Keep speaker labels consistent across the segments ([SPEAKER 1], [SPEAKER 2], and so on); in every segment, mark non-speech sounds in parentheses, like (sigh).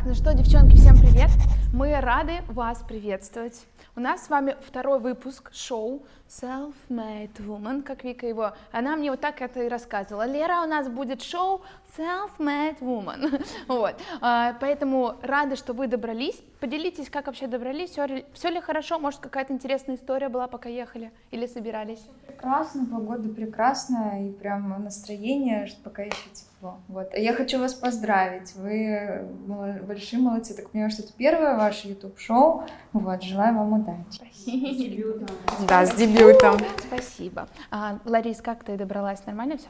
[SPEAKER 1] Так, ну что, девчонки, всем привет! Мы рады вас приветствовать. У нас с вами второй выпуск шоу Self-Made Woman, как Вика его, она мне вот так это и рассказывала. Лера, у нас будет шоу Self-Made Woman. (laughs) вот, а, поэтому рада, что вы добрались. Поделитесь, как вообще добрались, все, ли- все ли хорошо, может какая-то интересная история была, пока ехали или собирались.
[SPEAKER 2] Прекрасно, погода прекрасная и прям настроение, что пока еще тепло. Вот. А Я хочу вас поздравить, вы мало- большие молодцы. Так понимаю, что это первое ваше YouTube-шоу. Вот, желаю вам удачи.
[SPEAKER 3] Да, с дебютом.
[SPEAKER 1] Спасибо. А, Ларис, как ты добралась? Нормально все?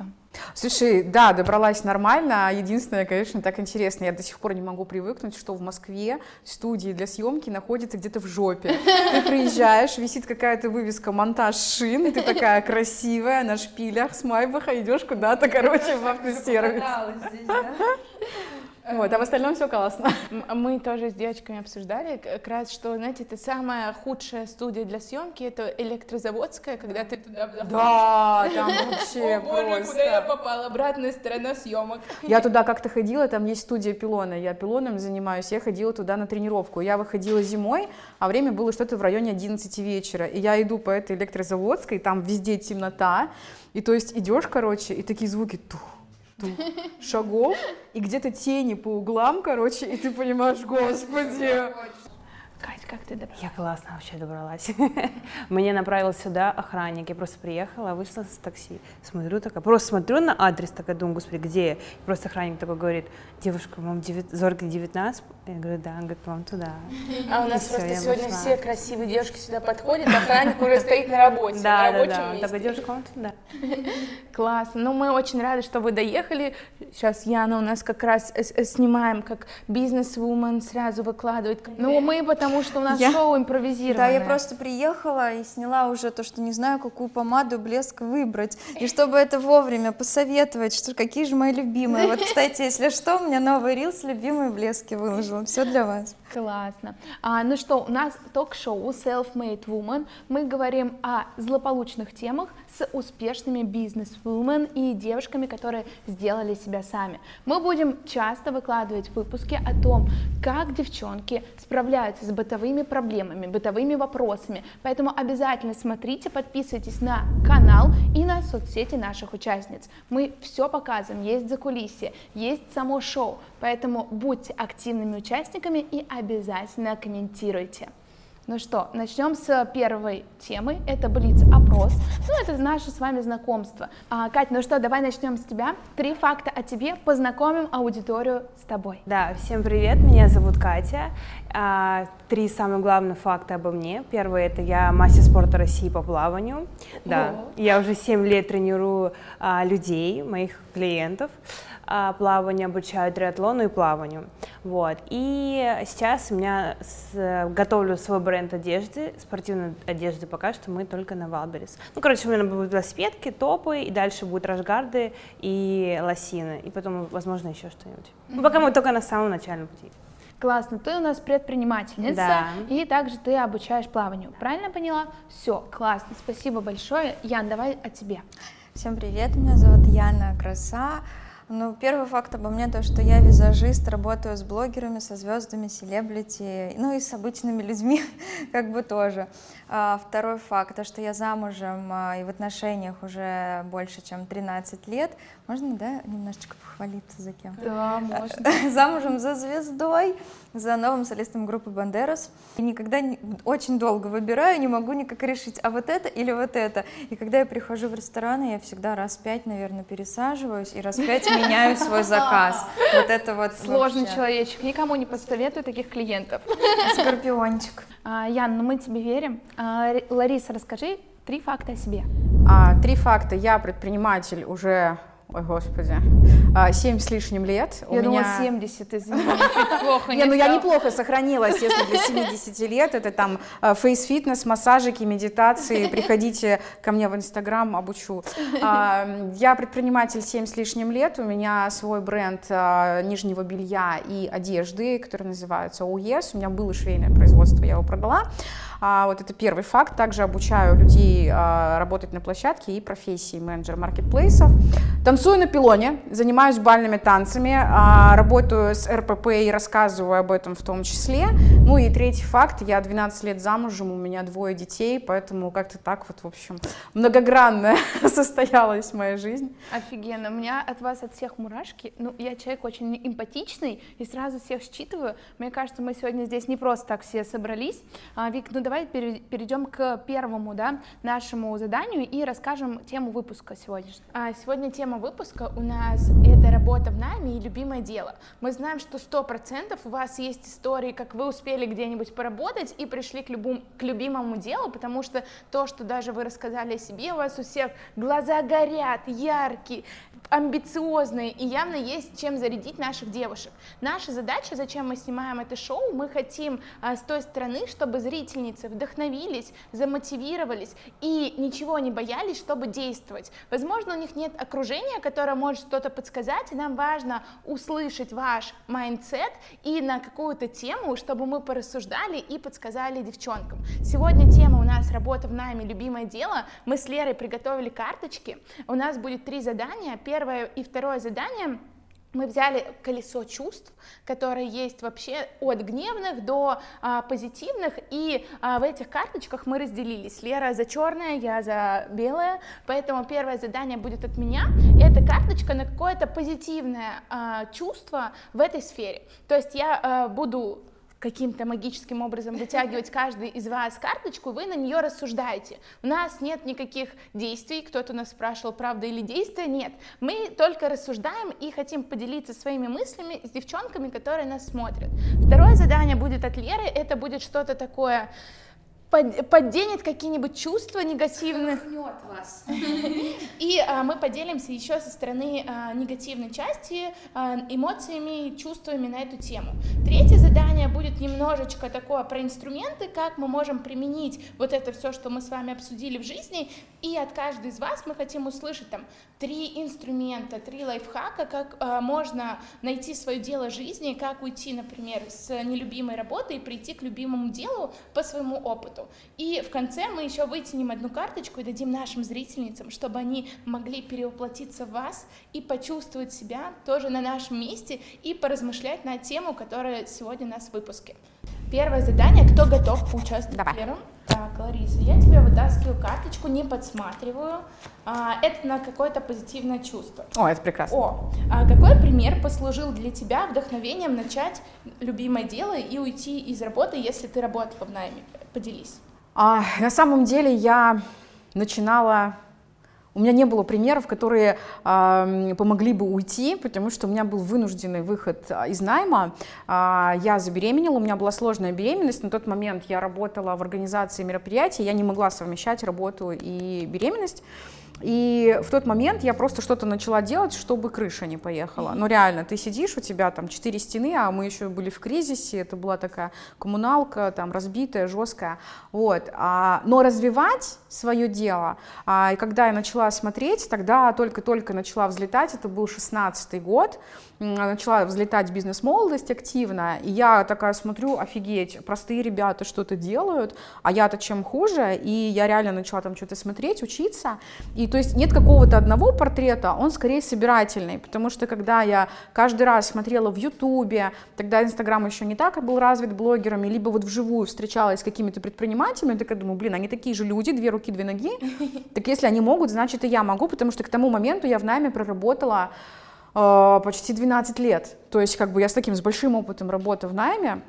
[SPEAKER 3] Слушай, да, добралась нормально. Единственное, конечно, так интересно, я до сих пор не могу привыкнуть, что в Москве студии для съемки находятся где-то в жопе. Ты приезжаешь, висит какая-то вывеска «Монтаж шин», и ты такая красивая на шпилях с Майбаха, идешь куда-то, короче, в автосервис. (laughs) Вот, а в остальном все классно.
[SPEAKER 1] М- Мы тоже с девочками обсуждали как раз, что, знаете, это самая худшая студия для съемки, это электрозаводская, когда ты туда заходишь.
[SPEAKER 3] Да, там (laughs) вообще
[SPEAKER 1] О боже, куда я попала? Обратная сторона съемок.
[SPEAKER 3] Я туда как-то ходила, там есть студия пилона, я пилоном занимаюсь, я ходила туда на тренировку. Я выходила зимой, а время было что-то в районе 11 вечера, и я иду по этой электрозаводской, там везде темнота, и то есть идешь, короче, и такие звуки тух, шагов, и где-то тени по углам, короче, и ты понимаешь, господи.
[SPEAKER 1] Кать, как ты добралась?
[SPEAKER 4] Я классно вообще добралась. (laughs) Мне направил сюда охранник. Я просто приехала, вышла с такси. Смотрю такая, просто смотрю на адрес, такая думаю, господи, где я? И просто охранник такой говорит, девушка, вам девят- Зорге 19? Я говорю, да. Он говорит, вам туда.
[SPEAKER 1] А у нас просто сегодня все красивые девушки сюда подходят, охранник уже стоит на работе, на
[SPEAKER 4] Да,
[SPEAKER 1] рабочем месте.
[SPEAKER 4] такой, девушка, вам туда. (laughs)
[SPEAKER 1] Классно. Ну, мы очень рады, что вы доехали. Сейчас Яна у нас как раз снимаем как бизнес-вумен, сразу выкладывает. Ну, мы потому что у нас
[SPEAKER 2] Я-
[SPEAKER 1] шоу
[SPEAKER 2] Да,
[SPEAKER 1] импровизированное.
[SPEAKER 2] я просто приехала и сняла уже то, что не знаю, какую помаду, блеск выбрать. И чтобы это вовремя посоветовать, что какие же мои любимые. Вот, кстати, если что, у меня новый рилс любимые блески выложила. Все для вас.
[SPEAKER 1] Классно. А, ну что, у нас ток-шоу Self-Made Woman. Мы говорим о злополучных темах с успешными бизнес-вумен и девушками, которые сделали себя сами. Мы будем часто выкладывать выпуски о том, как девчонки справляются с бытовыми проблемами, бытовыми вопросами. Поэтому обязательно смотрите, подписывайтесь на канал и на соцсети наших участниц. Мы все показываем, есть закулисье, есть само шоу. Поэтому будьте активными участниками и обязательно комментируйте. Ну что, начнем с первой темы. Это Блиц-опрос. Ну, это наше с вами знакомство. А, Кать, ну что, давай начнем с тебя. Три факта о тебе, познакомим аудиторию с тобой.
[SPEAKER 4] Да, всем привет, меня зовут Катя. А, Три самых главных факта обо мне. Первый это я мастер спорта России по плаванию. Да, я уже 7 лет тренирую а, людей, моих клиентов. А, плаванию, обучаю триатлону и плаванию. Вот. И сейчас у меня с- готовлю свой бренд одежды, спортивной одежды пока что мы только на Wildberries. Ну, короче, у меня будут велосипедки, топы, и дальше будут рашгарды и лосины, и потом, возможно, еще что-нибудь. Ну, пока мы только на самом начальном пути.
[SPEAKER 1] Классно, ты у нас предпринимательница,
[SPEAKER 4] Да.
[SPEAKER 1] и также ты обучаешь плаванию. Правильно поняла? Все, классно, спасибо большое. Ян, давай о тебе.
[SPEAKER 2] Всем привет, меня зовут Яна Краса. Ну, первый факт обо мне то, что я визажист, работаю с блогерами, со звездами, селебрити, ну и с обычными людьми, (laughs) как бы тоже. А, второй факт, то, что я замужем а, и в отношениях уже больше, чем 13 лет. Можно, да, немножечко похвалиться за кем?
[SPEAKER 1] Да, можно. (laughs)
[SPEAKER 2] замужем за звездой, за новым солистом группы Бандерас. И никогда не- очень долго выбираю, не могу никак решить, а вот это или вот это. И когда я прихожу в рестораны, я всегда раз пять, наверное, пересаживаюсь и раз пять (laughs) меняю свой заказ. Вот это вот
[SPEAKER 1] Сложный
[SPEAKER 2] вообще.
[SPEAKER 1] человечек, никому не посоветую таких клиентов.
[SPEAKER 2] Скорпиончик.
[SPEAKER 1] А, Ян, ну мы тебе верим. А, Лариса, расскажи три факта о себе.
[SPEAKER 3] А, Три факта. Я предприниматель уже, ой, господи, а, семь с лишним лет. У
[SPEAKER 1] Я думала
[SPEAKER 3] меня-
[SPEAKER 1] 70, извини, чуть (laughs) плохо
[SPEAKER 3] Не, ну я неплохо сохранилась, если для 70 лет. Это там э, face-фитнес, массажики, медитации. Приходите ко мне в Инстаграм, обучу. А, Я предприниматель 7 с лишним лет. У меня свой бренд а, нижнего белья и одежды, который называется OES. У меня было швейное производство, я его продала. А, Вот это первый факт. Также обучаю людей а, работать на площадке и профессии менеджер маркетплейсов. Танцую Танцую на пилоне, занимаюсь бальными танцами, а, работаю с РПП и рассказываю об этом в том числе. Ну и третий факт, я 12 лет замужем, у меня двое детей, поэтому как-то так вот, в общем, многогранная (laughs) состоялась моя жизнь.
[SPEAKER 5] Офигенно, у меня от вас от всех мурашки, ну я человек очень эмпатичный и сразу всех считываю. Мне кажется, мы сегодня здесь не просто так все собрались. А, Вик, ну давай перейдем к первому, да, нашему заданию и расскажем тему выпуска сегодняшнего. А, сегодня тема выпуска у нас это работа в найме и любимое дело. Мы знаем, что сто процентов у вас есть истории, как вы успели где-нибудь поработать и пришли к, любому, к любимому делу, потому что то, что даже вы рассказали о себе, у вас у всех глаза горят, яркие, амбициозные, и явно есть чем зарядить наших девушек. Наша задача, зачем мы снимаем это шоу, мы хотим а, с той стороны, чтобы зрительницы вдохновились, замотивировались и ничего не боялись, чтобы действовать. Возможно, у них нет окружения, которое может что-то подсказать, и нам важно услышать ваш mindset и на какую-то тему, чтобы мы порассуждали и подсказали девчонкам. Сегодня тема у нас работа в найме, любимое дело. Мы с Лерой приготовили карточки. У нас будет три задания. Первое и второе задание мы взяли колесо чувств, которое есть вообще от гневных до а, позитивных, и а, в этих карточках мы разделились. Лера за черное, я за белое, поэтому первое задание будет от меня. Это карточка на какое-то позитивное а, чувство в этой сфере. То есть я а, буду каким-то магическим образом вытягивать каждый из вас карточку, вы на нее рассуждаете. У нас нет никаких действий, кто-то нас спрашивал, правда или действие, нет. Мы только рассуждаем и хотим поделиться своими мыслями с девчонками, которые нас смотрят. Второе задание будет от Леры, это будет что-то такое подденет какие-нибудь чувства негативные.
[SPEAKER 2] вас. (laughs)
[SPEAKER 5] И а, мы поделимся еще со стороны а, негативной части а, эмоциями, чувствами на эту тему. Третье задание будет немножечко такое про инструменты, как мы можем применить вот это все, что мы с вами обсудили в жизни, и от каждой из вас мы хотим услышать там три инструмента, три лайфхака, как а, можно найти свое дело жизни, как уйти, например, с нелюбимой работы и прийти к любимому делу по своему опыту работу. И в конце мы еще вытянем одну карточку и дадим нашим зрительницам, чтобы они могли перевоплотиться в вас и почувствовать себя тоже на нашем месте и поразмышлять на тему, которая сегодня у нас в выпуске. Первое задание, кто готов поучаствовать Давай. первым? Так, Лариса, я тебе вытаскиваю карточку, не подсматриваю. А, это на какое-то позитивное чувство.
[SPEAKER 3] О, это прекрасно.
[SPEAKER 5] О, а какой пример послужил для тебя вдохновением начать любимое дело и уйти из работы, если ты работала в найме? Поделись.
[SPEAKER 3] А, на самом деле я начинала у меня не было примеров, которые э, помогли бы уйти, потому что у меня был вынужденный выход а, из найма. Э, я забеременела, у меня была сложная беременность. На тот момент я работала в организации мероприятий, я не могла совмещать работу и беременность. И в тот момент я просто что-то начала делать, чтобы крыша не поехала. Но реально, ты сидишь, у тебя там четыре стены, а мы еще были в кризисе, это была такая коммуналка, там разбитая, жесткая. Вот. А, но развивать свое дело, а, и когда я начала смотреть, тогда только-только начала взлетать, это был шестнадцатый год, начала взлетать бизнес-молодость активно, и я такая смотрю, офигеть, простые ребята что-то делают, а я-то чем хуже, и я реально начала там что-то смотреть, учиться, и то есть нет какого-то одного портрета, он скорее собирательный, потому что когда я каждый раз смотрела в Ютубе, тогда Инстаграм еще не так был развит блогерами, либо вот вживую встречалась с какими-то предпринимателями, я такая думаю, блин, они такие же люди, две руки, две ноги, (laughs) так если они могут, значит и я могу, потому что к тому моменту я в найме проработала э, почти 12 лет, то есть как бы я с таким, с большим опытом работы в найме,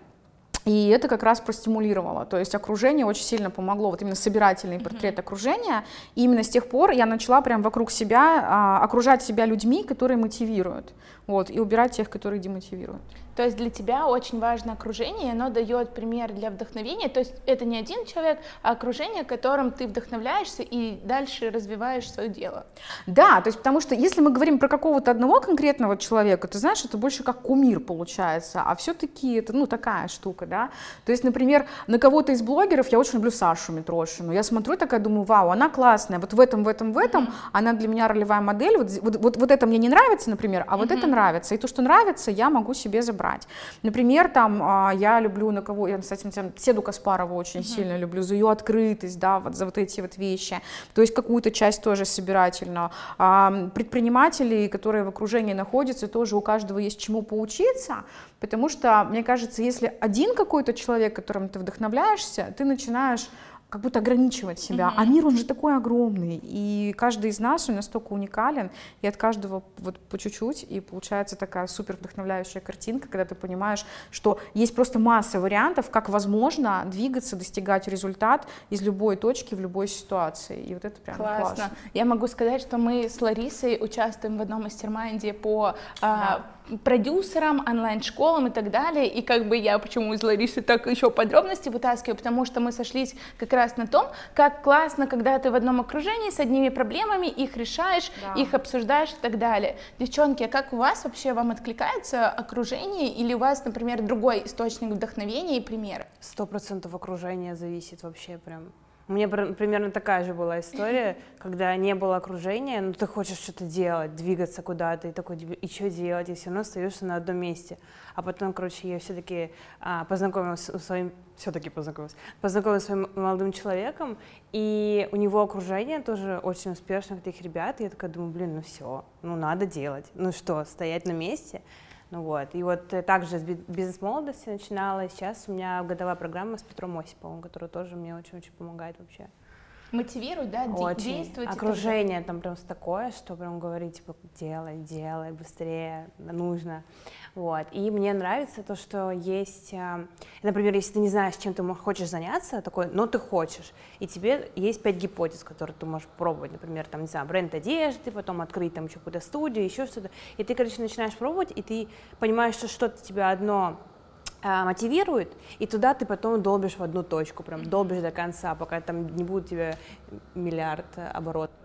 [SPEAKER 3] и это как раз простимулировало. То есть окружение очень сильно помогло, вот именно собирательный портрет mm-hmm. окружения. И именно с тех пор я начала прям вокруг себя а, окружать себя людьми, которые мотивируют, вот, и убирать тех, которые демотивируют.
[SPEAKER 5] То есть для тебя очень важно окружение, оно дает пример для вдохновения. То есть это не один человек, а окружение, которым ты вдохновляешься и дальше развиваешь свое дело.
[SPEAKER 3] Да, то есть потому что если мы говорим про какого-то одного конкретного человека, ты знаешь, это больше как кумир получается, а все-таки это, ну, такая штука, да. То есть, например, на кого-то из блогеров я очень люблю Сашу Митрошину. Я смотрю такая, думаю, вау, она классная, вот в этом, в этом, в этом, mm-hmm. она для меня ролевая модель, вот, вот, вот, вот это мне не нравится, например, а вот mm-hmm. это нравится. И то, что нравится, я могу себе забрать. Например, там а, я люблю на кого, я, кстати, Седу Каспарову очень uh-huh. сильно люблю, за ее открытость, да, вот за вот эти вот вещи, то есть какую-то часть тоже собирательную. А, предприниматели, которые в окружении находятся, тоже у каждого есть чему поучиться, потому что, мне кажется, если один какой-то человек, которым ты вдохновляешься, ты начинаешь как будто ограничивать себя. Mm-hmm. А мир, он же такой огромный, и каждый из нас, он настолько уникален, и от каждого вот по чуть-чуть, и получается такая супер вдохновляющая картинка, когда ты понимаешь, что есть просто масса вариантов, как возможно двигаться, достигать результат из любой точки в любой ситуации, и вот это прям классно. классно.
[SPEAKER 5] Я могу сказать, что мы с Ларисой участвуем в одном mastermind е по а, продюсерам, онлайн-школам и так далее. И как бы я почему из Ларисы так еще подробности вытаскиваю, потому что мы сошлись как раз на том, как классно, когда ты в одном окружении с одними проблемами, их решаешь, да. их обсуждаешь и так далее. Девчонки, а как у вас вообще, вам откликается окружение или у вас, например, другой источник вдохновения и примеры?
[SPEAKER 4] Сто процентов окружения зависит вообще прям у меня примерно такая же была история, (clears throat) когда не было окружения, но ты хочешь что-то делать, двигаться куда-то, и такой, и что делать, и все равно остаешься на одном месте. А потом, короче, я все-таки а, познакомилась с своим, все-таки познакомилась, познакомилась с своим молодым человеком, и у него окружение тоже очень успешных таких ребят, и я такая думаю, блин, ну все, ну надо делать, ну что, стоять на месте, ну вот, и вот э, также с бизнес-молодости начинала, сейчас у меня годовая программа с Петром Осиповым, которая тоже мне очень-очень помогает вообще.
[SPEAKER 5] Мотивирует, да,
[SPEAKER 4] очень. действовать. Окружение там прям такое, что прям говорит, типа, делай, делай, быстрее, нужно. Вот. И мне нравится то, что есть, э, например, если ты не знаешь, чем ты хочешь заняться, такой, но ты хочешь, и тебе есть пять гипотез, которые ты можешь пробовать, например, там, не знаю, бренд одежды, потом открыть там еще какую-то студию, еще что-то, и ты, короче, начинаешь пробовать, и ты понимаешь, что что-то тебя одно мотивирует, и туда ты потом долбишь в одну точку, прям долбишь до конца, пока там не будет тебе миллиард оборотов.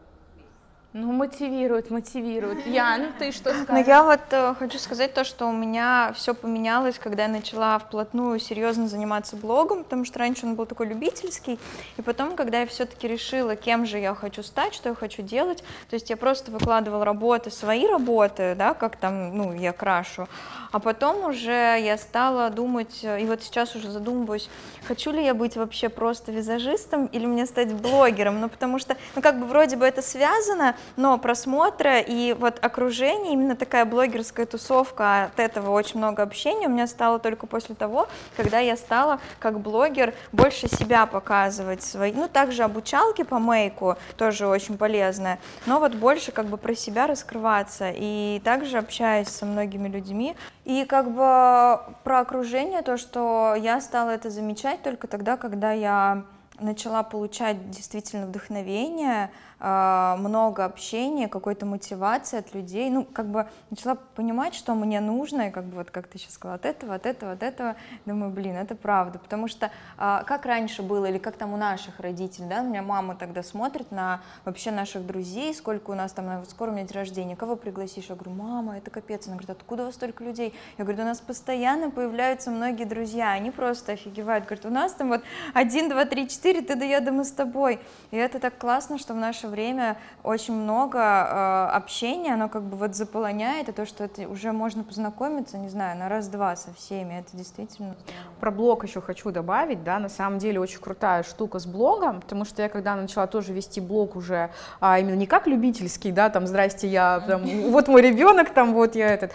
[SPEAKER 5] Ну, мотивирует, мотивирует. Ян, ты что скажешь?
[SPEAKER 2] Ну, я вот э, хочу сказать то, что у меня все поменялось, когда я начала вплотную серьезно заниматься блогом, потому что раньше он был такой любительский, и потом, когда я все-таки решила, кем же я хочу стать, что я хочу делать, то есть я просто выкладывала работы, свои работы, да, как там, ну, я крашу, а потом уже я стала думать, и вот сейчас уже задумываюсь, хочу ли я быть вообще просто визажистом или мне стать блогером, ну потому что, ну как бы вроде бы это связано, но просмотры и вот окружение, именно такая блогерская тусовка, от этого очень много общения у меня стало только после того, когда я стала как блогер больше себя показывать свои, ну также обучалки по мейку тоже очень полезная, но вот больше как бы про себя раскрываться и также общаюсь со многими людьми, и как бы про окружение, то, что я стала это замечать только тогда, когда я начала получать действительно вдохновение, много общения, какой-то мотивации от людей, ну, как бы начала понимать, что мне нужно, и как бы вот, как ты сейчас сказала, от этого, от этого, от этого, думаю, блин, это правда, потому что а, как раньше было, или как там у наших родителей, да, у меня мама тогда смотрит на вообще наших друзей, сколько у нас там, скоро у меня день рождения, кого пригласишь? Я говорю, мама, это капец, она говорит, откуда у вас столько людей? Я говорю, у нас постоянно появляются многие друзья, они просто офигевают, говорят, у нас там вот один, два, три, четыре, ты да я, да мы с тобой, и это так классно, что в наше наше время очень много э, общения, оно как бы вот заполоняет, и то, что это уже можно познакомиться, не знаю, на раз-два со всеми, это действительно
[SPEAKER 3] Про блог еще хочу добавить, да, на самом деле очень крутая штука с блогом, потому что я когда начала тоже вести блог уже, а именно не как любительский, да, там, здрасте, я, там, вот мой ребенок, там, вот я этот,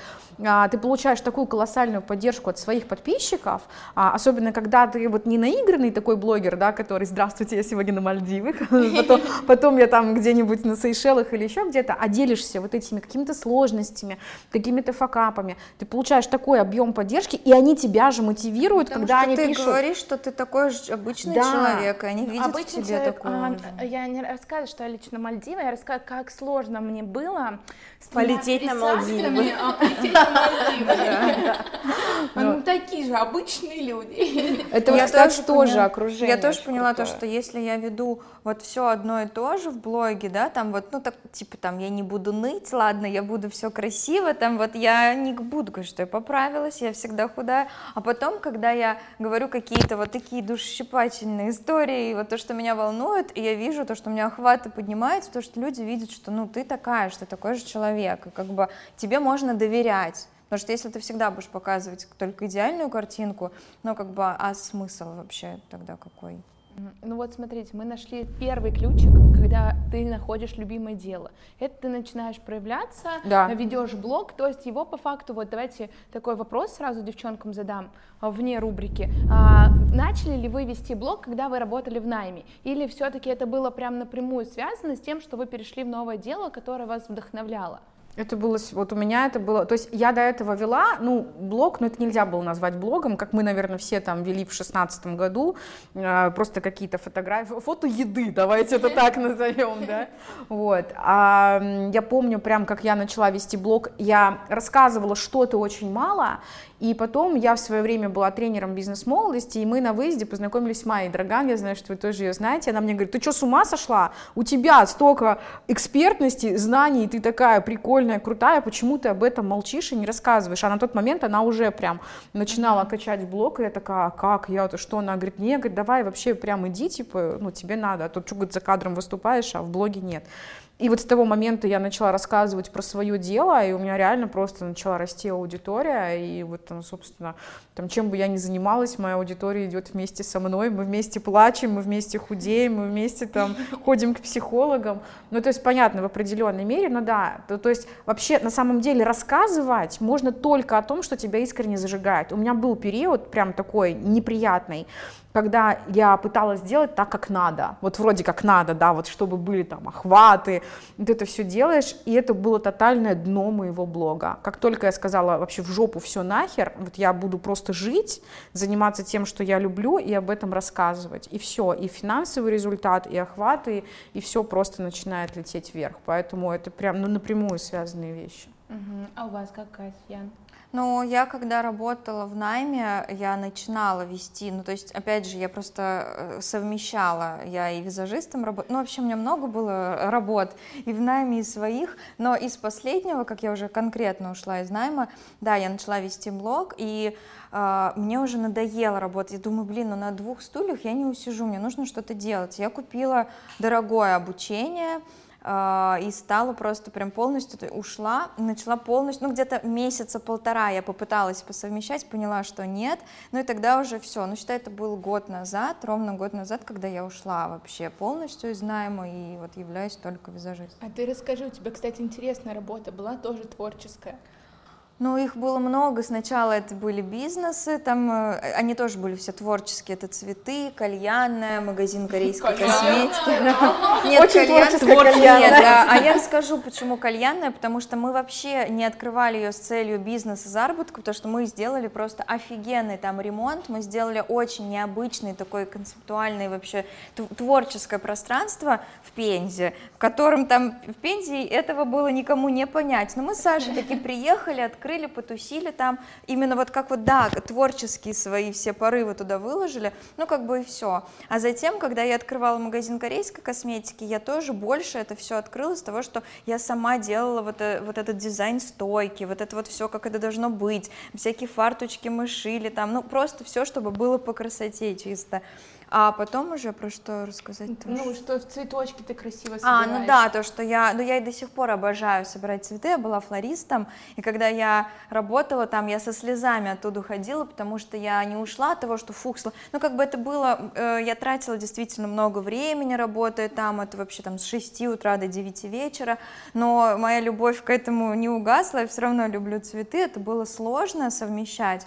[SPEAKER 3] ты получаешь такую колоссальную поддержку от своих подписчиков, а, особенно когда ты вот не наигранный такой блогер, да, который «Здравствуйте, я сегодня на Мальдивах», (laughs) потом, потом я там где-нибудь на Сейшелах или еще где-то, а делишься вот этими какими-то сложностями, какими-то факапами, ты получаешь такой объем поддержки, и они тебя же мотивируют,
[SPEAKER 2] Потому
[SPEAKER 3] когда
[SPEAKER 2] что
[SPEAKER 3] они
[SPEAKER 2] ты
[SPEAKER 3] пишут.
[SPEAKER 2] говоришь, что ты такой же обычный да. человек, и они видят Обычный в тебе человек, такого
[SPEAKER 5] а, Я не рассказываю, что я лично Мальдивы, я рассказываю, как сложно мне было
[SPEAKER 4] полететь на Мальдивы. (laughs)
[SPEAKER 5] Ну, такие же обычные люди.
[SPEAKER 3] Это, кстати, тоже окружение.
[SPEAKER 2] Я тоже поняла то, что если я веду вот все одно и то же в блоге, да, там вот, ну, так, типа, там, я не буду ныть, ладно, я буду все красиво, там, вот, я не буду говорить, что я поправилась, я всегда худая, а потом, когда я говорю какие-то вот такие душесчипательные истории, вот то, что меня волнует, и я вижу то, что у меня охваты поднимаются, то, что люди видят, что, ну, ты такая, что такой же человек, и как бы тебе можно доверять, Потому что если ты всегда будешь показывать только идеальную картинку, ну как бы, а смысл вообще тогда какой?
[SPEAKER 5] Ну вот смотрите, мы нашли первый ключик, когда ты находишь любимое дело. Это ты начинаешь проявляться, да. ведешь блог, то есть его по факту, вот давайте такой вопрос сразу девчонкам задам а, вне рубрики. А, начали ли вы вести блог, когда вы работали в найме? Или все-таки это было прям напрямую связано с тем, что вы перешли в новое дело, которое вас вдохновляло?
[SPEAKER 3] Это было, вот у меня это было, то есть я до этого вела, ну, блог, но это нельзя было назвать блогом, как мы, наверное, все там вели в шестнадцатом году, э, просто какие-то фотографии, фото еды, давайте это так назовем, да, вот. А я помню прям, как я начала вести блог, я рассказывала что-то очень мало, и потом я в свое время была тренером бизнес-молодости, и мы на выезде познакомились с Майей Драган, я знаю, что вы тоже ее знаете, она мне говорит, ты что, с ума сошла? У тебя столько экспертности, знаний, ты такая прикольная, крутая, почему ты об этом молчишь и не рассказываешь? А на тот момент она уже прям начинала качать блог, и я такая, «А как, я, то что? Она говорит, не, говорит, давай вообще прям иди, типа, ну тебе надо, а то что, говорит, за кадром выступаешь, а в блоге нет. И вот с того момента я начала рассказывать про свое дело, и у меня реально просто начала расти аудитория, и вот, там, собственно, там, чем бы я ни занималась, моя аудитория идет вместе со мной, мы вместе плачем, мы вместе худеем, мы вместе там (laughs) ходим к психологам, ну, то есть, понятно, в определенной мере, но да, то, то есть, вообще, на самом деле, рассказывать можно только о том, что тебя искренне зажигает. У меня был период прям такой неприятный, когда я пыталась сделать так, как надо, вот вроде как надо, да, вот чтобы были там охваты, вот это все делаешь, и это было тотальное дно моего блога. Как только я сказала вообще в жопу все нахер, вот я буду просто жить, заниматься тем, что я люблю, и об этом рассказывать, и все, и финансовый результат, и охваты, и все просто начинает лететь вверх, поэтому это прям ну, напрямую связанные вещи.
[SPEAKER 5] Угу. А у вас как, Катя?
[SPEAKER 2] Ну, я когда работала в найме, я начинала вести, ну, то есть, опять же, я просто э, совмещала, я и визажистом работала, ну, вообще, у меня много было работ и в найме, и своих, но из последнего, как я уже конкретно ушла из найма, да, я начала вести блог, и э, мне уже надоело работать, я думаю, блин, ну, на двух стульях я не усижу, мне нужно что-то делать, я купила дорогое обучение, и стала просто прям полностью, ушла, начала полностью, ну где-то месяца полтора я попыталась посовмещать, поняла, что нет, ну и тогда уже все, ну считай, это был год назад, ровно год назад, когда я ушла вообще полностью из найма и вот являюсь только визажистом.
[SPEAKER 5] А ты расскажи, у тебя, кстати, интересная работа была, тоже творческая.
[SPEAKER 2] Ну, их было много. Сначала это были бизнесы, там э, они тоже были все творческие. Это цветы, кальянная, магазин корейской косметики. (laughs) Нет, Очень творческая кальянная. Нет, а я расскажу, почему кальянная, потому что мы вообще не открывали ее с целью бизнеса, заработка, потому что мы сделали просто офигенный там ремонт, мы сделали очень необычный такой концептуальный вообще творческое пространство в Пензе, в котором там в Пензе этого было никому не понять. Но мы с Сашей таки приехали, открыли открыли, потусили там, именно вот как вот, да, творческие свои все порывы туда выложили, ну, как бы и все. А затем, когда я открывала магазин корейской косметики, я тоже больше это все открыла с того, что я сама делала вот, э, вот этот дизайн стойки, вот это вот все, как это должно быть, всякие фарточки мы шили там, ну, просто все, чтобы было по красоте чисто. А потом уже про что рассказать?
[SPEAKER 5] Ну, что цветочки ты красиво собираешь.
[SPEAKER 2] А, ну да, то, что я, ну я и до сих пор обожаю собирать цветы, я была флористом, и когда я работала там, я со слезами оттуда ходила, потому что я не ушла от того, что фуксла, ну как бы это было, э, я тратила действительно много времени, работая там, это вообще там с 6 утра до 9 вечера, но моя любовь к этому не угасла, я все равно люблю цветы, это было сложно совмещать.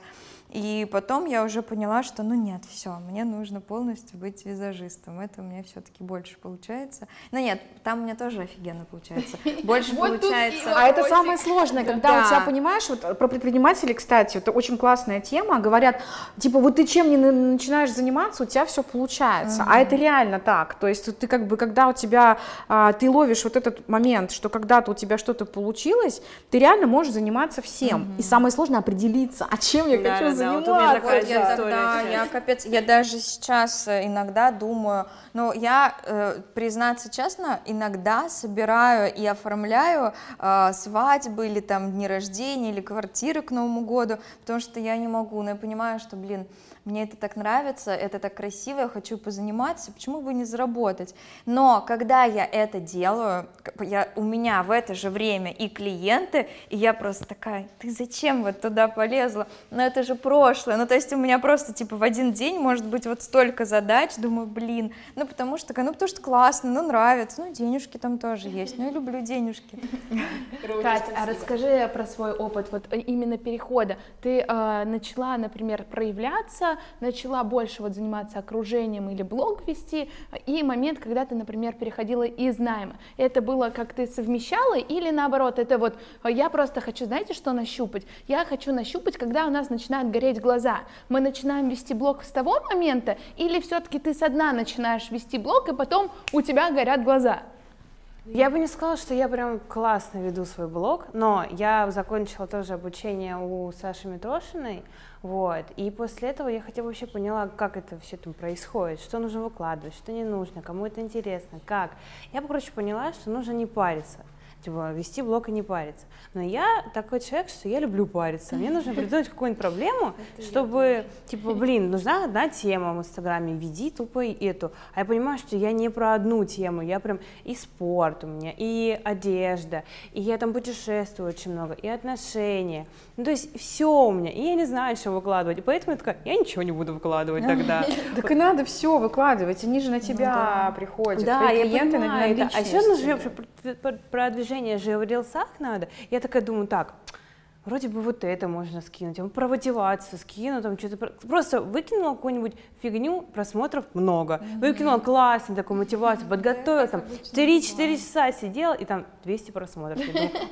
[SPEAKER 2] И потом я уже поняла, что ну нет, все, мне нужно полностью быть визажистом. Это у меня все-таки больше получается. Но нет, там у меня тоже офигенно получается. (laughs) Больше получается.
[SPEAKER 3] А это самое сложное, когда у тебя, понимаешь, вот про предпринимателей, кстати, это очень классная тема. Говорят, типа, вот ты чем не начинаешь заниматься, у тебя все получается. А это реально так. То есть ты как бы, когда у тебя, а, ты ловишь вот этот момент, что когда-то у тебя что-то получилось, ты реально можешь заниматься всем. И самое сложное определиться, а чем я хочу заниматься
[SPEAKER 4] вот у меня такая
[SPEAKER 2] Вот я тогда, я капец, я даже сейчас э, иногда думаю, ну, я, э, признаться честно, иногда собираю и оформляю э, свадьбы или там дни рождения, или квартиры к Новому году, потому что я не могу, но я понимаю, что, блин, мне это так нравится, это так красиво, я хочу позаниматься, почему бы не заработать? Но когда я это делаю, я, у меня в это же время и клиенты, и я просто такая, ты зачем вот туда полезла? Ну это же прошлое, ну то есть у меня просто типа в один день может быть вот столько задач, думаю, блин, ну потому что, ну потому что классно, ну нравится, ну денежки там тоже есть, ну я люблю денежки.
[SPEAKER 5] Катя, а расскажи про свой опыт, вот э, именно перехода. Ты э, начала, например, проявляться, начала больше вот заниматься окружением или блог вести, и момент, когда ты, например, переходила из найма. Это было как ты совмещала или наоборот, это вот э, я просто хочу, знаете, что нащупать? Я хочу нащупать, когда у нас начинают гореть глаза. Мы начинаем вести блог с того момента, или все-таки ты со дна начинаешь вести блог, и потом у тебя горят глаза?
[SPEAKER 4] Я бы не сказала, что я прям классно веду свой блог, но я закончила тоже обучение у Саши Митрошиной, вот, и после этого я хотя бы вообще поняла, как это все там происходит, что нужно выкладывать, что не нужно, кому это интересно, как. Я короче, поняла, что нужно не париться, типа вести блог и не париться. Но я такой человек, что я люблю париться. Мне нужно (laughs) придумать какую-нибудь проблему, чтобы, типа, блин, нужна одна тема в Инстаграме, веди тупо эту. А я понимаю, что я не про одну тему, я прям и спорт у меня, и одежда, и я там путешествую очень много, и отношения. Ну, то есть все у меня, и я не знаю, что выкладывать. И поэтому я такая, я ничего не буду выкладывать тогда. (laughs)
[SPEAKER 3] Так и надо все выкладывать, они же на тебя приходят, твои
[SPEAKER 4] я
[SPEAKER 3] клиенты на.
[SPEAKER 4] А еще нужно
[SPEAKER 3] да.
[SPEAKER 4] вообще продвижение же в рилсах надо. Я такая думаю, так, вроде бы вот это можно скинуть, а про мотивацию скину, там что-то, про- просто выкинула какую-нибудь фигню, просмотров много, выкинула классно такую мотивацию, подготовила, там, 3-4 часа сидела, и там 200 просмотров.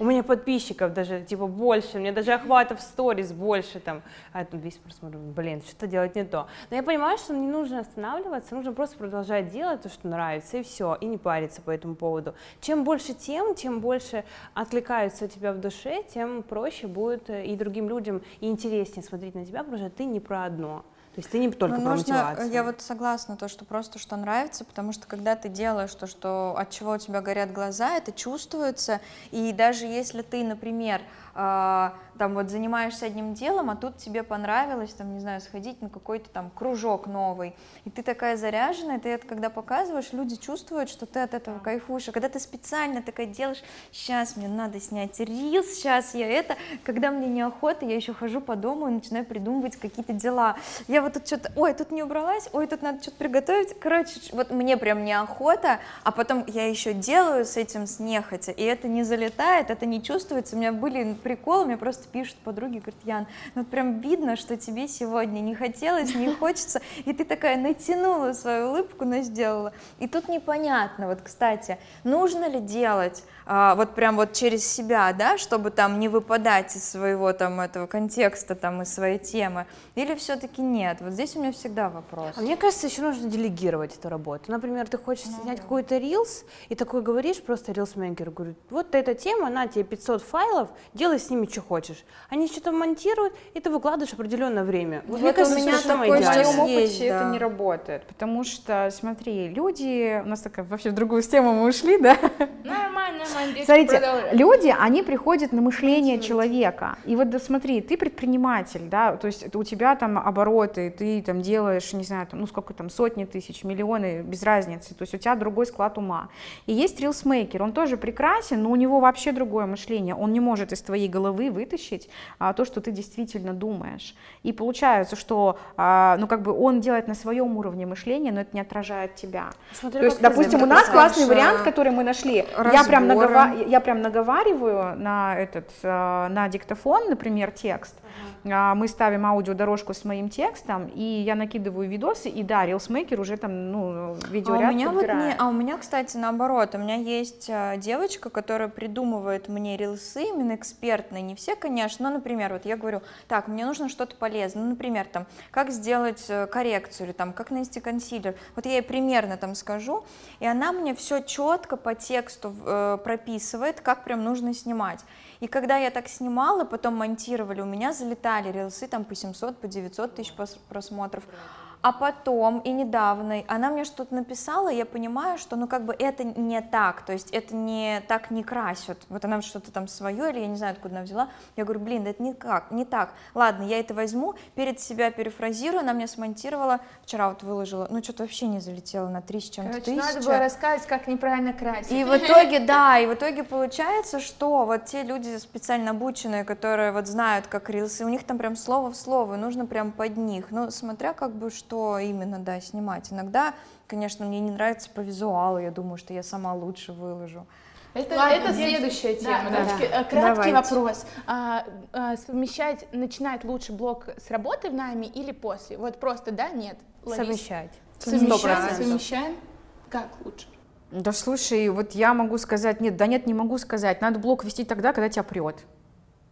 [SPEAKER 4] У меня подписчиков даже, типа, больше, у меня даже охватов сторис больше, там, а там 200 просмотров, блин, что-то делать не то. Но я понимаю, что не нужно останавливаться, нужно просто продолжать делать то, что нравится, и все, и не париться по этому поводу. Чем больше тем, чем больше откликаются у тебя в душе, тем проще будет э, и другим людям и интереснее смотреть на тебя, потому что ты не про одно. То есть ты не только
[SPEAKER 2] Ну,
[SPEAKER 4] про
[SPEAKER 2] нужно,
[SPEAKER 4] мотивацию.
[SPEAKER 2] я вот согласна, то, что просто что нравится, потому что когда ты делаешь то, что от чего у тебя горят глаза, это чувствуется, и даже если ты, например, там вот занимаешься одним делом, а тут тебе понравилось, там, не знаю, сходить на какой-то там кружок новый, и ты такая заряженная, ты это когда показываешь, люди чувствуют, что ты от этого кайфуешь, а когда ты специально такая делаешь, сейчас мне надо снять рилс, сейчас я это, когда мне неохота, я еще хожу по дому и начинаю придумывать какие-то дела, я вот тут что-то, ой, тут не убралась, ой, тут надо что-то приготовить, короче, вот мне прям неохота, а потом я еще делаю с этим с нехотя, и это не залетает, это не чувствуется, у меня были приколы, мне просто пишут подруги, говорят, Ян, ну вот прям видно, что тебе сегодня не хотелось, не хочется, и ты такая натянула свою улыбку, но сделала. И тут непонятно, вот, кстати, нужно ли делать вот прям вот через себя, да, чтобы там не выпадать из своего там этого контекста, там, из своей темы, или все-таки нет? Вот здесь у меня всегда вопрос.
[SPEAKER 4] А мне кажется, еще нужно делегировать эту работу. Например, ты хочешь снять какой-то рилс, и такой говоришь просто рилсмейкеру, говорю, вот эта тема, на тебе 500 файлов, делай с ними, что хочешь. Они что-то монтируют, и ты выкладываешь определенное время. Вот,
[SPEAKER 2] Вот
[SPEAKER 4] мне
[SPEAKER 2] у
[SPEAKER 4] кажется,
[SPEAKER 2] меня
[SPEAKER 4] что самое
[SPEAKER 2] такой
[SPEAKER 3] В
[SPEAKER 2] же
[SPEAKER 3] моем
[SPEAKER 4] идеальное.
[SPEAKER 3] опыте
[SPEAKER 2] есть,
[SPEAKER 3] это
[SPEAKER 2] да.
[SPEAKER 3] не работает, потому что, смотри, люди, у нас такая вообще в другую тему мы ушли, да?
[SPEAKER 5] Нормально, нормально.
[SPEAKER 3] Смотрите, люди, они приходят на мышление человека. И вот да, смотри, ты предприниматель, да, то есть у тебя там обороты, ты там делаешь, не знаю, там, ну сколько там, сотни тысяч, миллионы, без разницы, то есть у тебя другой склад ума. И есть рилсмейкер, он тоже прекрасен, но у него вообще другое мышление, он не может из твоей головы вытащить а, то, что ты действительно думаешь. И получается, что, а, ну как бы он делает на своем уровне мышления, но это не отражает тебя.
[SPEAKER 4] Смотря
[SPEAKER 3] То есть, допустим, у нас классный
[SPEAKER 2] а,
[SPEAKER 3] вариант, который мы нашли. Я прям,
[SPEAKER 2] разборы.
[SPEAKER 3] Нагова- я прям наговариваю на этот, э, на диктофон, например, текст. А, Мы ставим аудиодорожку с моим текстом, и я накидываю видосы, и да, рилсмейкер уже там, ну,
[SPEAKER 2] А у
[SPEAKER 3] видеоряд
[SPEAKER 2] меня вот не, а у меня, кстати, наоборот, у меня есть а, девочка, которая придумывает мне рилсы, именно экспертные, не все, конечно, но, например, вот я говорю, так, мне нужно что-то полезное, ну, например, там, как сделать э, коррекцию, или там, как нанести консилер, вот я ей примерно там скажу, и она мне все четко по тексту э, прописывает, как прям нужно снимать. И когда я так снимала, потом монтировали, у меня залетали рилсы там по 700, по 900 тысяч просмотров. А потом, и недавно, она мне что-то написала, и я понимаю, что, ну, как бы это не так, то есть это не так не красят. Вот она что-то там свое, или я не знаю, откуда она взяла. Я говорю, блин, это никак, не так. Ладно, я это возьму, перед себя перефразирую, она мне смонтировала, вчера вот выложила, ну, что-то вообще не залетело на 3 с чем-то
[SPEAKER 5] тысячи. надо было рассказывать, как неправильно красить.
[SPEAKER 2] И в итоге, да, и в итоге получается, что вот те люди специально обученные, которые вот знают, как рилсы, у них там прям слово в слово, нужно прям под них. Ну, смотря как бы что что именно, да, снимать. Иногда, конечно, мне не нравится по визуалу, я думаю, что я сама лучше выложу.
[SPEAKER 5] Это, Ладно, это следующая тема. Да, да. Да. Краткий Давайте. вопрос. А, а, совмещать, начинать лучше блог с работы в найме или после? Вот просто, да, нет?
[SPEAKER 4] Лариса? Совмещать.
[SPEAKER 5] Совмещаем, совмещаем. Как лучше?
[SPEAKER 3] Да слушай, вот я могу сказать, нет, да нет, не могу сказать. Надо блог вести тогда, когда тебя прет.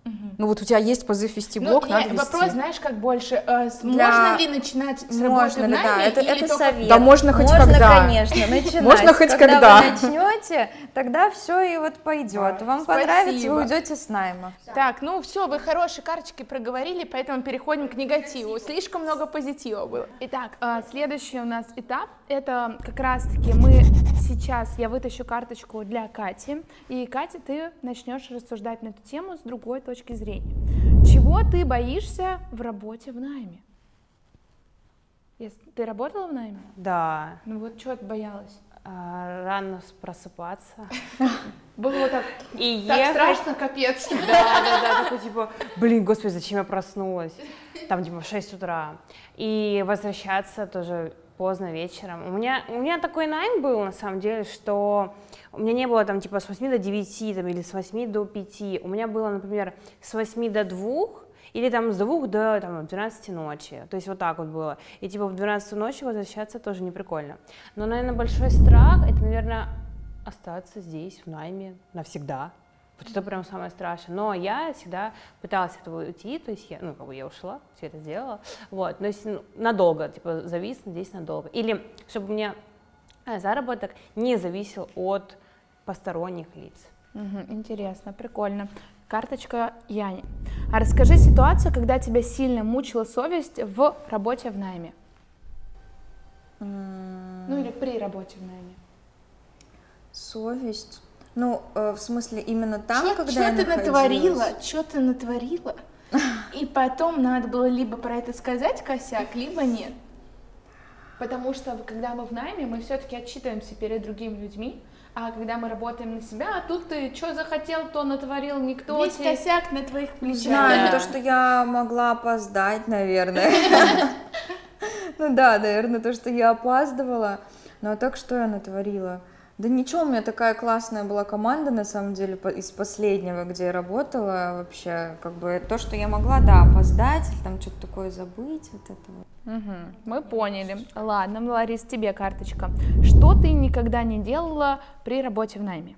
[SPEAKER 3] Ну вот у тебя есть позыв вести блог, ну, надо
[SPEAKER 5] вести. Вопрос, знаешь, как больше, э, Для... можно ли начинать с работы можно,
[SPEAKER 2] да, это, это только... совет.
[SPEAKER 3] Да можно хоть
[SPEAKER 2] можно,
[SPEAKER 3] когда.
[SPEAKER 2] конечно, (laughs) начинать.
[SPEAKER 3] Можно хоть
[SPEAKER 2] когда.
[SPEAKER 3] Когда
[SPEAKER 2] вы начнете, тогда все и вот пойдет. Вам Спасибо. понравится, вы уйдете с найма.
[SPEAKER 5] Так, ну все, вы хорошие карточки проговорили, поэтому переходим к негативу. Слишком много позитива было. Итак, э, следующий у нас этап, это как раз-таки мы сейчас, я вытащу карточку для Кати, и Катя, ты начнешь рассуждать на эту тему с другой точки зрения. Чего ты боишься в работе в найме? Ты работала в найме?
[SPEAKER 4] Да.
[SPEAKER 5] Ну вот чего ты боялась?
[SPEAKER 4] А, рано просыпаться. (laughs)
[SPEAKER 5] Было так, и так ехать. страшно, капец. (laughs)
[SPEAKER 4] Да, да, да, такой типа, блин, господи, зачем я проснулась? Там типа в 6 утра. И возвращаться тоже поздно вечером. У меня, у меня такой найм был, на самом деле, что у меня не было там типа с 8 до 9 там, или с 8 до 5. У меня было, например, с 8 до 2 или там с 2 до там, 12 ночи. То есть вот так вот было. И типа в 12 ночи возвращаться тоже не прикольно. Но, наверное, большой страх это, наверное, остаться здесь, в найме, навсегда. Вот это прям самое страшное. Но я всегда пыталась от этого уйти, то есть я, ну, как бы я ушла, все это сделала, вот, но если ну, надолго, типа, зависнуть здесь надолго. Или чтобы у меня э, заработок не зависел от посторонних лиц.
[SPEAKER 5] Угу, интересно, прикольно. Карточка Яни. А расскажи ситуацию, когда тебя сильно мучила совесть в работе в найме. Mm. Ну или при работе в найме.
[SPEAKER 2] Совесть. Ну, э, в смысле, именно там, чё, когда чё я
[SPEAKER 5] ты натворила, что ты натворила, (laughs) и потом надо было либо про это сказать косяк, либо нет. Потому что, когда мы в найме, мы все-таки отчитываемся перед другими людьми, а когда мы работаем на себя, а тут ты что захотел, то натворил, никто
[SPEAKER 2] Весь тебе... косяк на твоих плечах. Знаю, да. то, что я могла опоздать, наверное. (laughs) Ну да, наверное, то, что я опаздывала. Ну а так что я натворила? Да ничего, у меня такая классная была команда, на самом деле, из последнего, где я работала, вообще, как бы, то, что я могла, да, опоздать, или там что-то такое забыть, вот это вот.
[SPEAKER 5] Угу, мы поняли. Ладно, Ларис, тебе карточка. Что ты никогда не делала при работе в найме?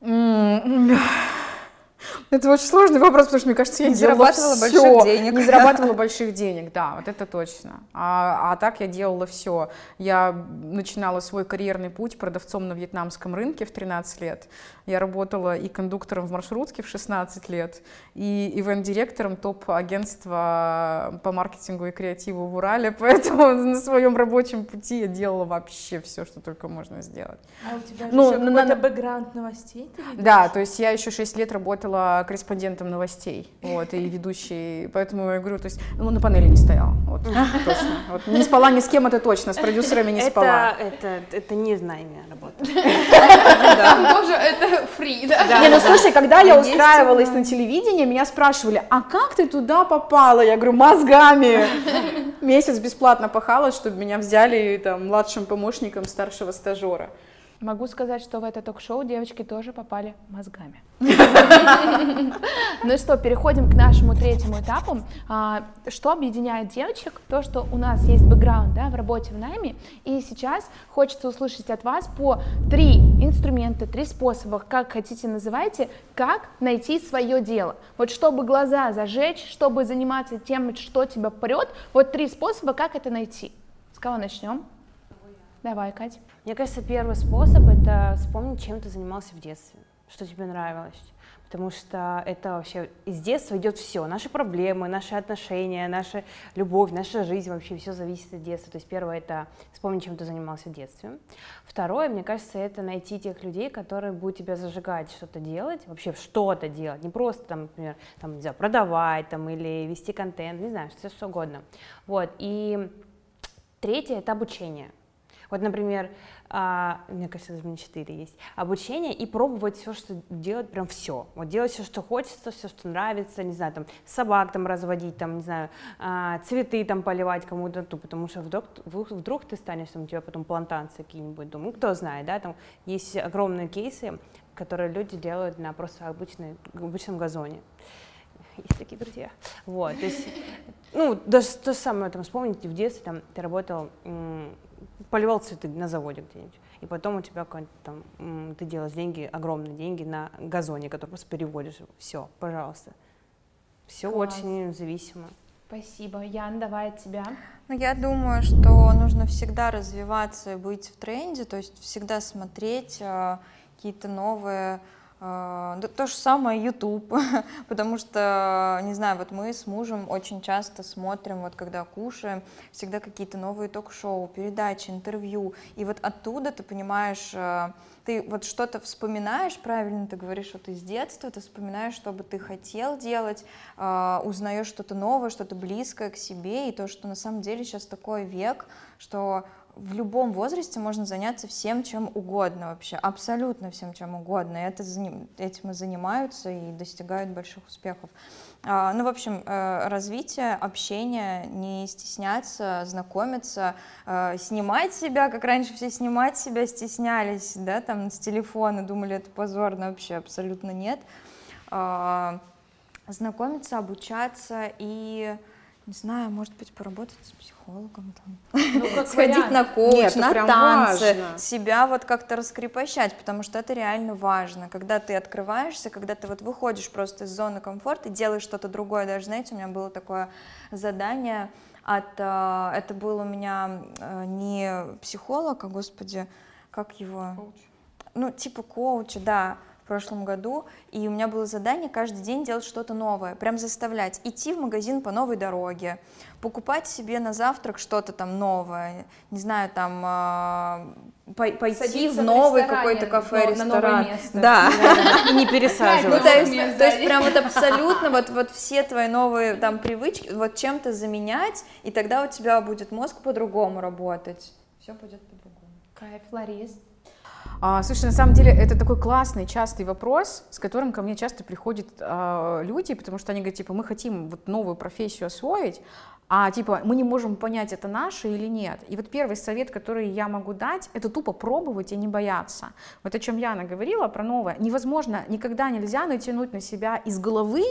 [SPEAKER 5] (laughs)
[SPEAKER 3] Это очень сложный вопрос, потому что, мне кажется, я не зарабатывала все. больших денег. Не зарабатывала больших денег, да, вот это точно. А, а так я делала все. Я начинала свой карьерный путь продавцом на вьетнамском рынке в 13 лет. Я работала и кондуктором в маршрутке в 16 лет, и ивент-директором топ-агентства по маркетингу и креативу в Урале, (laughs) поэтому на своем рабочем пути я делала вообще все, что только можно сделать.
[SPEAKER 5] А у тебя же ну, еще на, какой-то бэкграунд новостей?
[SPEAKER 3] Да, то есть я еще 6 лет работала корреспондентом новостей, вот, и ведущей, поэтому я говорю, то есть, ну, на панели не стояла, вот, (laughs) точно. Вот, не спала ни с кем, это точно, с продюсерами не спала.
[SPEAKER 4] Это, это, это не знание работы. (laughs)
[SPEAKER 5] Тоже это фри, да?
[SPEAKER 3] Не, ну слушай, когда я устраивалась на телевидении, меня спрашивали, а как ты туда попала? Я говорю, мозгами. (laughs) Месяц бесплатно пахала, чтобы меня взяли там младшим помощником старшего стажера.
[SPEAKER 5] Могу сказать, что в это ток-шоу девочки тоже попали мозгами. (laughs) Ну что, переходим к нашему третьему этапу. А, что объединяет девочек? То, что у нас есть бэкграунд да, в работе в найме. И сейчас хочется услышать от вас по три инструмента, три способа, как хотите называйте, как найти свое дело. Вот чтобы глаза зажечь, чтобы заниматься тем, что тебя прет, вот три способа, как это найти. С кого начнем? Давай, Катя.
[SPEAKER 4] Мне кажется, первый способ — это вспомнить, чем ты занимался в детстве. что тебе нравилось потому что это вообще из детства идет все, наши проблемы, наши отношения, наша любовь, наша жизнь, вообще все зависит от детства. То есть первое это вспомнить, чем ты занимался в детстве. Второе, мне кажется, это найти тех людей, которые будут тебя зажигать что-то делать, вообще что-то делать, не просто там, например, там, не знаю, продавать там или вести контент, не знаю, все что угодно. Вот, и третье это обучение. Вот, например, а, мне кажется, даже меня 4 есть, обучение и пробовать все, что делать, прям все. Вот делать все, что хочется, все, что нравится, не знаю, там, собак там разводить, там, не знаю, а, цветы там поливать кому-то, потому что вдруг, вдруг ты станешь, там, у тебя потом плантации какие-нибудь, думаю, ну, кто знает, да, там есть огромные кейсы, которые люди делают на просто обычной, обычном газоне есть такие друзья. Вот, то есть, ну, даже то же самое, там, вспомните, в детстве, там, ты работал, поливал цветы на заводе где-нибудь, и потом у тебя там, ты делаешь деньги, огромные деньги на газоне, который просто переводишь. Все, пожалуйста. Все Класс. очень зависимо.
[SPEAKER 5] Спасибо. Ян, давай от тебя.
[SPEAKER 2] Ну, я думаю, что нужно всегда развиваться и быть в тренде, то есть всегда смотреть э, какие-то новые то же самое YouTube, (laughs) потому что, не знаю, вот мы с мужем очень часто смотрим, вот когда кушаем, всегда какие-то новые ток-шоу, передачи, интервью, и вот оттуда ты понимаешь, э, ты вот что-то вспоминаешь, правильно ты говоришь, ты с детства, ты вспоминаешь, что бы ты хотел делать, э, узнаешь что-то новое, что-то близкое к себе, и то, что на самом деле сейчас такой век, что в любом возрасте можно заняться всем, чем угодно вообще, абсолютно всем, чем угодно. И это, этим и занимаются и достигают больших успехов. А, ну, в общем, э, развитие, общение, не стесняться, знакомиться, э, снимать себя, как раньше все снимать себя стеснялись, да, там с телефона, думали, это позорно, вообще абсолютно нет. А, знакомиться, обучаться и не знаю, может быть, поработать с психологом, там. Ну, как (laughs) сходить вариант. на коуч, Нет, на танцы, важно. себя вот как-то раскрепощать, потому что это реально важно, когда ты открываешься, когда ты вот выходишь просто из зоны комфорта и делаешь что-то другое, даже, знаете, у меня было такое задание от, э, это был у меня э, не психолог, а, господи, как его? Коуч. Ну, типа коуча, да, в прошлом году, и у меня было задание каждый день делать что-то новое, прям заставлять идти в магазин по новой дороге, покупать себе на завтрак что-то там новое, не знаю, там э, пойти Садиться в новый какой-то кафе, ресторан, новое место. да,
[SPEAKER 4] и не пересаживаться.
[SPEAKER 2] То есть, то есть прям вот абсолютно вот вот все твои новые там привычки вот чем-то заменять, и тогда у тебя будет мозг по-другому работать, все пойдет по-другому.
[SPEAKER 5] Кайф, Ларис.
[SPEAKER 3] А, слушай, на самом деле это такой классный, частый вопрос, с которым ко мне часто приходят а, люди, потому что они говорят, типа, мы хотим вот новую профессию освоить, а типа мы не можем понять, это наше или нет. И вот первый совет, который я могу дать, это тупо пробовать и не бояться. Вот о чем Яна говорила про новое. Невозможно, никогда нельзя натянуть на себя из головы,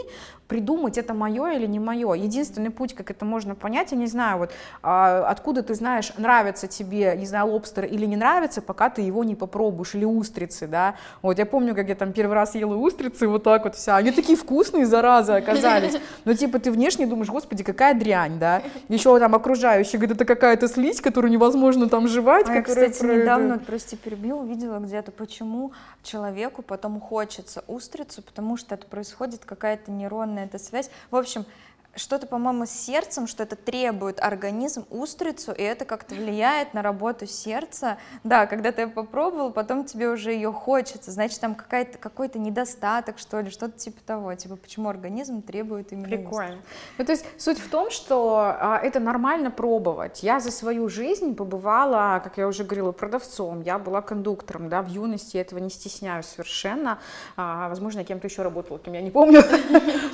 [SPEAKER 3] придумать, это мое или не мое. Единственный путь, как это можно понять, я не знаю, вот а, откуда ты знаешь, нравится тебе, не знаю, лобстер или не нравится, пока ты его не попробуешь, или устрицы, да. Вот я помню, как я там первый раз ела устрицы, вот так вот вся, они такие вкусные, зараза, оказались. Но типа ты внешне думаешь, господи, какая дрянь, да еще там окружающие говорят, это какая-то слизь, которую невозможно там жевать.
[SPEAKER 2] А я, кстати, про... недавно, прости, перебил, увидела где-то, почему человеку потом хочется устрицу, потому что это происходит какая-то нейронная эта связь. В общем, что-то, по-моему, с сердцем, что это требует организм, устрицу, и это как-то влияет на работу сердца. Да, когда ты попробовал, потом тебе уже ее хочется, значит, там какая-то, какой-то недостаток, что ли, что-то типа того, типа, почему организм требует именно
[SPEAKER 3] Прикольно. Ну, то есть суть в том, что а, это нормально пробовать. Я за свою жизнь побывала, как я уже говорила, продавцом, я была кондуктором, да, в юности этого не стесняюсь совершенно. А, возможно, я кем-то еще работала, кем я не помню. (laughs)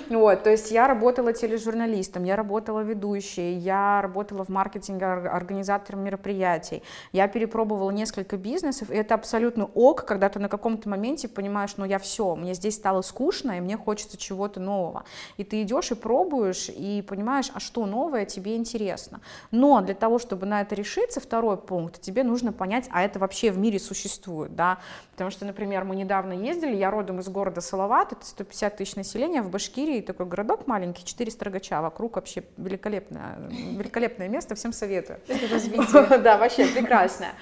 [SPEAKER 3] Вот, то есть я работала тележурналистом, журналистом, я работала ведущей, я работала в маркетинге организатором мероприятий, я перепробовала несколько бизнесов, и это абсолютно ок, когда ты на каком-то моменте понимаешь, ну я все, мне здесь стало скучно, и мне хочется чего-то нового. И ты идешь и пробуешь, и понимаешь, а что новое тебе интересно. Но для того, чтобы на это решиться, второй пункт, тебе нужно понять, а это вообще в мире существует, да, потому что, например, мы недавно ездили, я родом из города Салават, это 150 тысяч населения, в Башкирии такой городок маленький, 400 Рогача вокруг вообще великолепное, (laughs) великолепное место, всем советую.
[SPEAKER 2] развитие. (laughs)
[SPEAKER 3] Да, вообще прекрасное.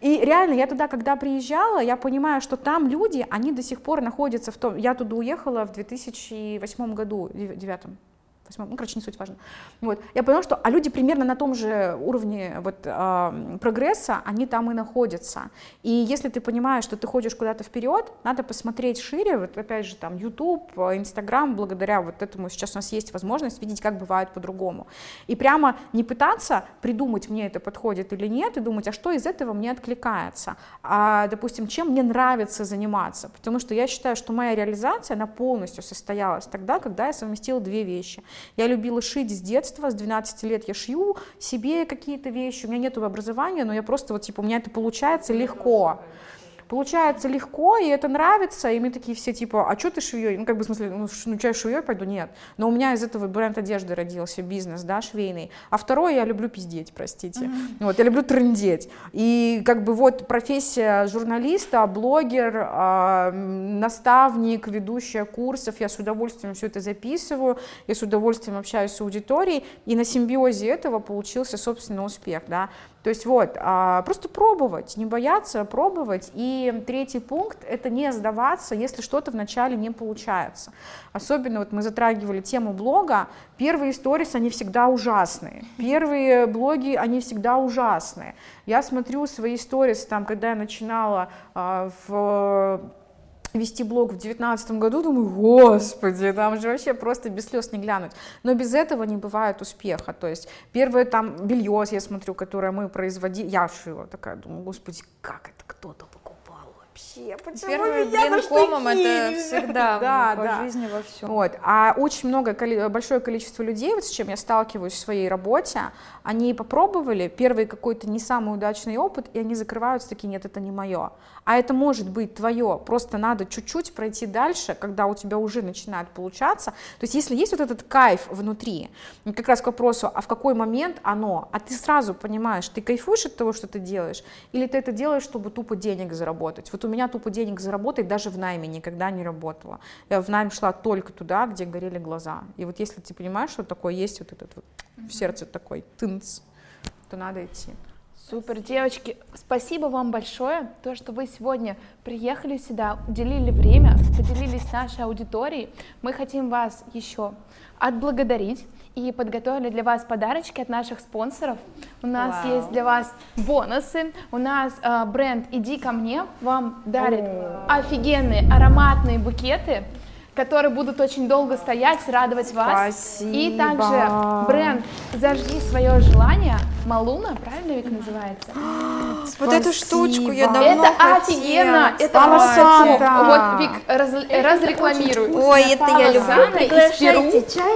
[SPEAKER 3] И реально, я туда, когда приезжала, я понимаю, что там люди, они до сих пор находятся в том... Я туда уехала в 2008 году, в девятом, восьмом, ну, короче, не суть важно. Вот. Я поняла, что а люди примерно на том же уровне вот, э, прогресса, они там и находятся. И если ты понимаешь, что ты ходишь куда-то вперед, надо посмотреть шире, вот опять же, там, YouTube, Instagram, благодаря вот этому сейчас у нас есть возможность видеть, как бывает по-другому. И прямо не пытаться придумать, мне это подходит или нет, и думать, а что из этого мне откликается, а, допустим, чем мне нравится заниматься, потому что я считаю, что моя реализация, она полностью состоялась тогда, когда я совместила две вещи. Я любила шить с детства, с 12 лет я шью себе какие-то вещи, у меня нет образования, но я просто вот, типа, у меня это получается легко получается легко, и это нравится, и мы такие все типа, а что ты швеей? Ну, как бы, в смысле, ну, ну что, я швеей пойду? Нет. Но у меня из этого бренд одежды родился, бизнес, да, швейный. А второе, я люблю пиздеть, простите. Mm-hmm. Вот, я люблю трындеть. И как бы вот профессия журналиста, блогер, э, наставник, ведущая курсов, я с удовольствием все это записываю, я с удовольствием общаюсь с аудиторией, и на симбиозе этого получился, собственно, успех, да. То есть вот, а, просто пробовать, не бояться, пробовать. И третий пункт – это не сдаваться, если что-то вначале не получается. Особенно вот мы затрагивали тему блога, первые сторис, они всегда ужасные, первые блоги, они всегда ужасные. Я смотрю свои сторис, там, когда я начинала а, в вести блог в 2019 году, думаю, господи, там же вообще просто без слез не глянуть. Но без этого не бывает успеха. То есть первое там белье, я смотрю, которое мы производили, я шила, такая, думаю, господи, как это кто-то вообще? Почему
[SPEAKER 2] Первый блин комом это всегда (laughs) да, по да. жизни во всем.
[SPEAKER 3] Вот. А очень много, большое количество людей, вот с чем я сталкиваюсь в своей работе, они попробовали первый какой-то не самый удачный опыт, и они закрываются такие, нет, это не мое. А это может быть твое, просто надо чуть-чуть пройти дальше, когда у тебя уже начинает получаться. То есть если есть вот этот кайф внутри, как раз к вопросу, а в какой момент оно, а ты сразу понимаешь, ты кайфуешь от того, что ты делаешь, или ты это делаешь, чтобы тупо денег заработать. Вот у меня тупо денег заработать даже в найме никогда не работала. Я в найм шла только туда, где горели глаза. И вот если ты понимаешь, что такое есть вот этот вот в сердце такой тынц, то надо идти.
[SPEAKER 5] Супер, девочки, спасибо вам большое, то, что вы сегодня приехали сюда, уделили время, поделились нашей аудиторией. Мы хотим вас еще отблагодарить и подготовили для вас подарочки от наших спонсоров. У нас Вау. есть для вас бонусы. У нас э, бренд «Иди ко мне» вам дарит О. офигенные ароматные букеты которые будут очень долго стоять, радовать вас.
[SPEAKER 3] Спасибо.
[SPEAKER 5] И также бренд «Зажги свое желание» Малуна, правильно Вик называется? (gasps)
[SPEAKER 2] Вот эту штучку я давно
[SPEAKER 5] Это
[SPEAKER 2] хотела.
[SPEAKER 5] офигенно, это просто Вот, Вик, раз, разрекламируй.
[SPEAKER 2] Ой, это я люблю.
[SPEAKER 5] из Перу,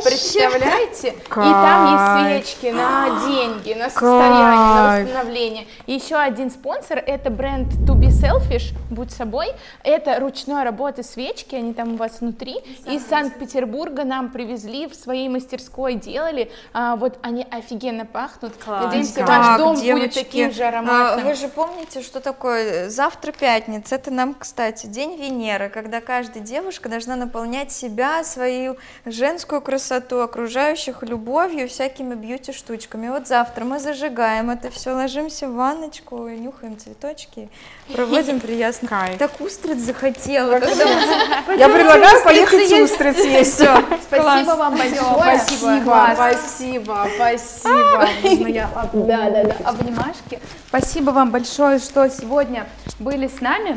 [SPEAKER 5] представляете? (laughs) И там есть свечки на деньги, на состояние, на восстановление. И еще один спонсор, это бренд To Be Selfish, будь собой. Это ручной работы свечки, они там у вас внутри. Из Санкт-Петербурга нам привезли, в своей мастерской делали. А, вот они офигенно пахнут.
[SPEAKER 2] Класс
[SPEAKER 5] надеемся, ваш дом девочки, будет таким же ароматным.
[SPEAKER 2] Вы же помните, что такое завтра пятница? Это нам, кстати, день Венеры, когда каждая девушка должна наполнять себя, свою женскую красоту, окружающих любовью, всякими бьюти-штучками. Вот завтра мы зажигаем это все, ложимся в ванночку, нюхаем цветочки, проводим (laughs) приятно. Так устриц захотела. (laughs)
[SPEAKER 3] Я предлагаю поехать устриц есть.
[SPEAKER 5] Спасибо вам большое.
[SPEAKER 3] Спасибо, спасибо, спасибо.
[SPEAKER 5] Да, да, да, обнимашки. Спасибо вам большое, что сегодня были с нами.